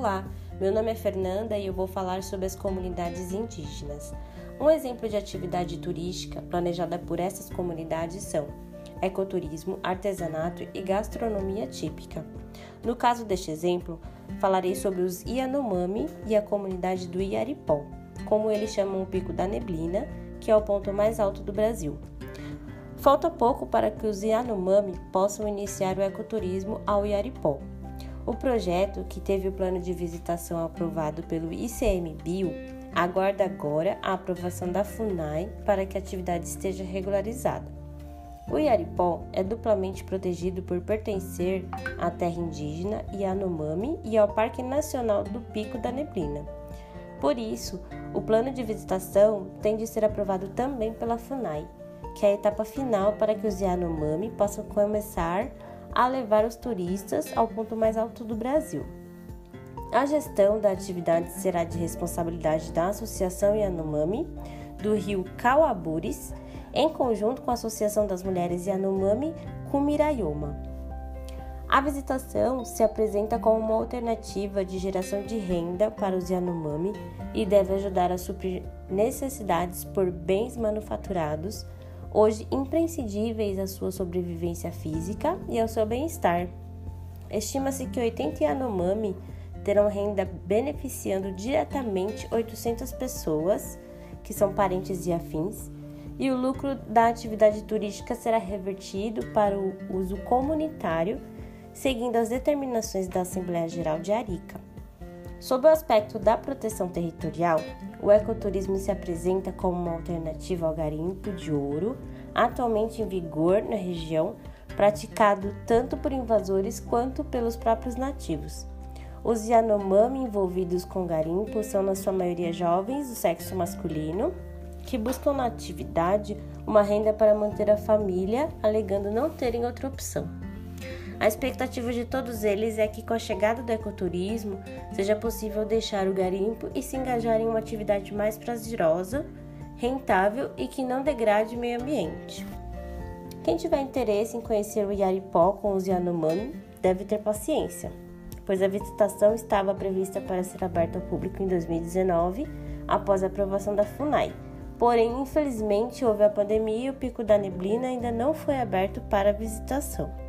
Olá, meu nome é Fernanda e eu vou falar sobre as comunidades indígenas. Um exemplo de atividade turística planejada por essas comunidades são ecoturismo, artesanato e gastronomia típica. No caso deste exemplo, falarei sobre os Yanomami e a comunidade do Iaripó, como eles chamam o Pico da Neblina, que é o ponto mais alto do Brasil. Falta pouco para que os Yanomami possam iniciar o ecoturismo ao Iaripó. O projeto, que teve o plano de visitação aprovado pelo ICMBio, aguarda agora a aprovação da FUNAI para que a atividade esteja regularizada. O Iaripó é duplamente protegido por pertencer à terra indígena Yanomami e ao Parque Nacional do Pico da Neblina. Por isso, o plano de visitação tem de ser aprovado também pela FUNAI, que é a etapa final para que os Yanomami possam começar a levar os turistas ao ponto mais alto do Brasil. A gestão da atividade será de responsabilidade da Associação Yanomami do Rio Cauabures, em conjunto com a Associação das Mulheres Yanomami Kumirayoma. A visitação se apresenta como uma alternativa de geração de renda para os Yanomami e deve ajudar a suprir necessidades por bens manufaturados hoje imprescindíveis à sua sobrevivência física e ao seu bem-estar. Estima-se que 80 Yanomami terão renda beneficiando diretamente 800 pessoas, que são parentes e afins, e o lucro da atividade turística será revertido para o uso comunitário, seguindo as determinações da Assembleia Geral de Arica. Sob o aspecto da proteção territorial, o ecoturismo se apresenta como uma alternativa ao garimpo de ouro, atualmente em vigor na região, praticado tanto por invasores quanto pelos próprios nativos. Os Yanomami envolvidos com garimpo são, na sua maioria, jovens do sexo masculino que buscam na atividade uma renda para manter a família, alegando não terem outra opção. A expectativa de todos eles é que, com a chegada do ecoturismo, seja possível deixar o garimpo e se engajar em uma atividade mais prazerosa, rentável e que não degrade o meio ambiente. Quem tiver interesse em conhecer o Yaripó com os Yanomami deve ter paciência, pois a visitação estava prevista para ser aberta ao público em 2019, após a aprovação da FUNAI. Porém, infelizmente, houve a pandemia e o Pico da Neblina ainda não foi aberto para visitação.